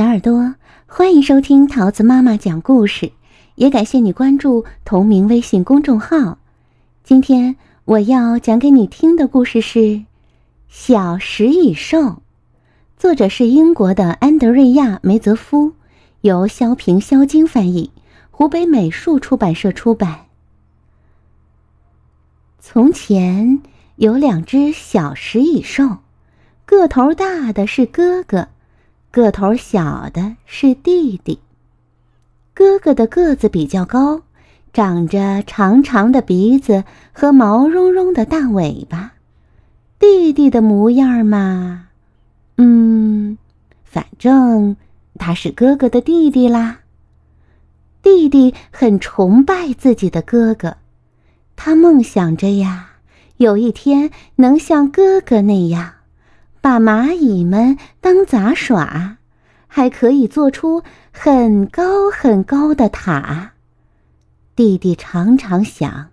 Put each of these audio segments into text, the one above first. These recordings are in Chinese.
小耳朵，欢迎收听桃子妈妈讲故事，也感谢你关注同名微信公众号。今天我要讲给你听的故事是《小食蚁兽》，作者是英国的安德瑞亚·梅泽夫，由肖平、肖晶翻译，湖北美术出版社出版。从前有两只小食蚁兽，个头大的是哥哥。个头小的是弟弟。哥哥的个子比较高，长着长长的鼻子和毛茸茸的大尾巴。弟弟的模样嘛，嗯，反正他是哥哥的弟弟啦。弟弟很崇拜自己的哥哥，他梦想着呀，有一天能像哥哥那样。把蚂蚁们当杂耍，还可以做出很高很高的塔。弟弟常常想，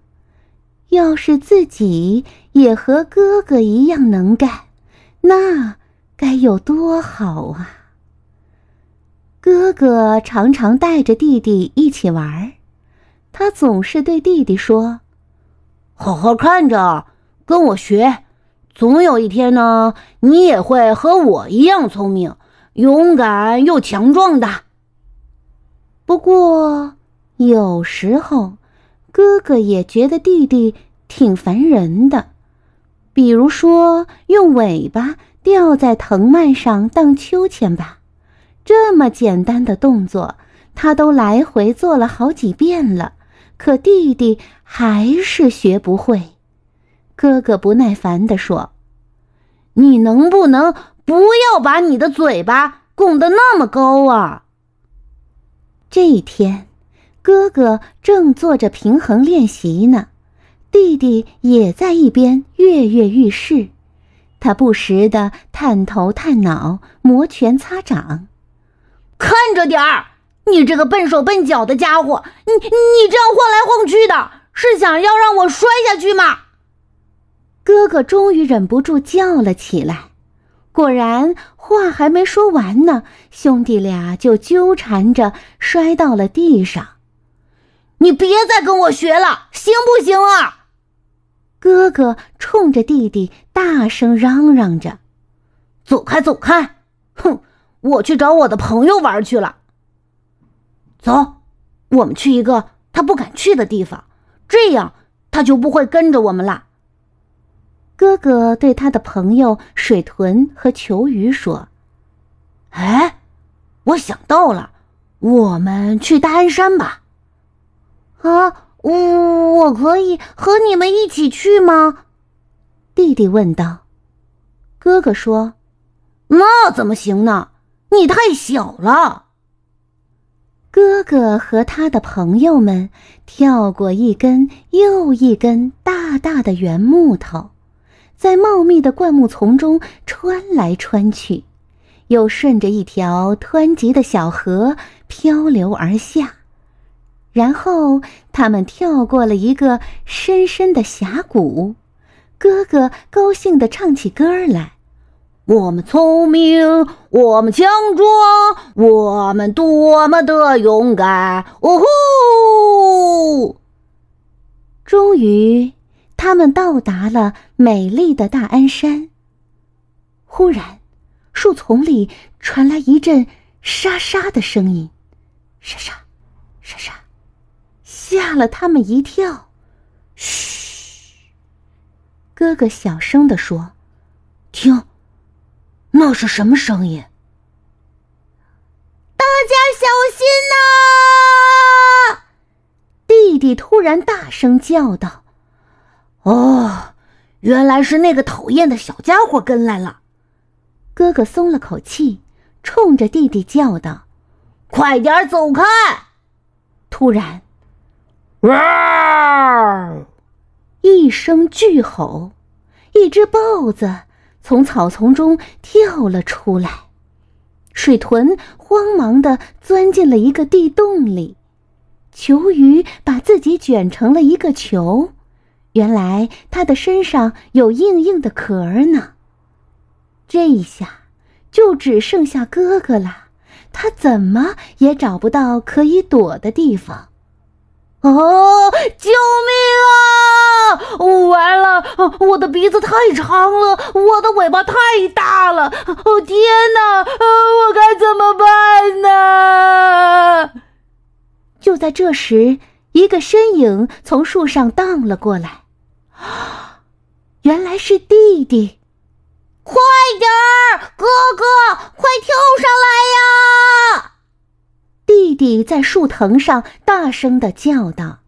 要是自己也和哥哥一样能干，那该有多好啊！哥哥常常带着弟弟一起玩，他总是对弟弟说：“好好看着，跟我学。”总有一天呢，你也会和我一样聪明、勇敢又强壮的。不过，有时候哥哥也觉得弟弟挺烦人的，比如说用尾巴吊在藤蔓上荡秋千吧，这么简单的动作，他都来回做了好几遍了，可弟弟还是学不会。哥哥不耐烦地说：“你能不能不要把你的嘴巴拱得那么高啊？”这一天，哥哥正做着平衡练习呢，弟弟也在一边跃跃欲试。他不时的探头探脑，摩拳擦掌。看着点儿，你这个笨手笨脚的家伙！你你这样晃来晃去的，是想要让我摔下去吗？哥哥终于忍不住叫了起来，果然话还没说完呢，兄弟俩就纠缠着摔到了地上。你别再跟我学了，行不行啊？哥哥冲着弟弟大声嚷嚷着：“走开，走开！哼，我去找我的朋友玩去了。走，我们去一个他不敢去的地方，这样他就不会跟着我们了。”哥哥对他的朋友水豚和球鱼说：“哎，我想到了，我们去大安山吧。”啊，我我可以和你们一起去吗？弟弟问道。哥哥说：“那怎么行呢？你太小了。”哥哥和他的朋友们跳过一根又一根大大的圆木头。在茂密的灌木丛中穿来穿去，又顺着一条湍急的小河漂流而下，然后他们跳过了一个深深的峡谷。哥哥高兴地唱起歌来：“我们聪明，我们强壮，我们多么的勇敢！”呜呼！终于。他们到达了美丽的大安山。忽然，树丛里传来一阵沙沙的声音，沙沙，沙沙，吓了他们一跳。嘘，哥哥小声地说：“听，那是什么声音？”大家小心呐！弟弟突然大声叫道。哦，原来是那个讨厌的小家伙跟来了。哥哥松了口气，冲着弟弟叫道：“快点走开！”突然，哇！一声巨吼，一只豹子从草丛中跳了出来。水豚慌忙的钻进了一个地洞里，球鱼把自己卷成了一个球。原来他的身上有硬硬的壳呢。这一下，就只剩下哥哥了。他怎么也找不到可以躲的地方。哦，救命啊！完了，我的鼻子太长了，我的尾巴太大了。哦天哪，我该怎么办呢？就在这时，一个身影从树上荡了过来，原来是弟弟。快点儿，哥哥，快跳上来呀！弟弟在树藤上大声的叫道。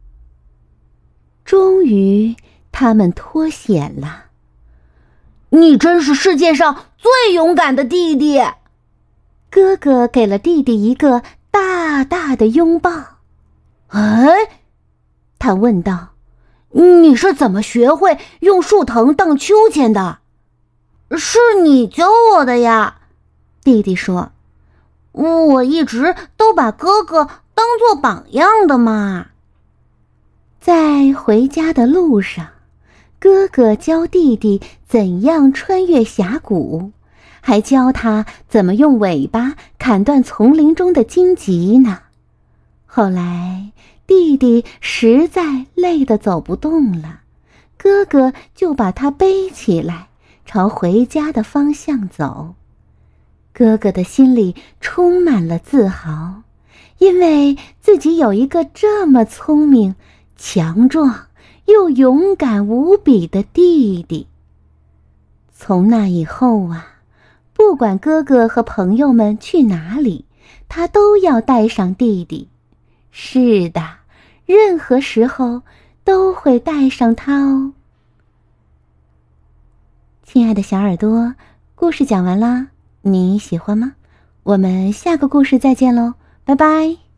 终于，他们脱险了。你真是世界上最勇敢的弟弟！哥哥给了弟弟一个大大的拥抱。哎，他问道：“你是怎么学会用树藤荡秋千的？”是你教我的呀，弟弟说：“我一直都把哥哥当做榜样的嘛。”在回家的路上，哥哥教弟弟怎样穿越峡谷，还教他怎么用尾巴砍断丛林中的荆棘呢。后来，弟弟实在累得走不动了，哥哥就把他背起来，朝回家的方向走。哥哥的心里充满了自豪，因为自己有一个这么聪明。强壮又勇敢无比的弟弟。从那以后啊，不管哥哥和朋友们去哪里，他都要带上弟弟。是的，任何时候都会带上它哦。亲爱的小耳朵，故事讲完啦，你喜欢吗？我们下个故事再见喽，拜拜。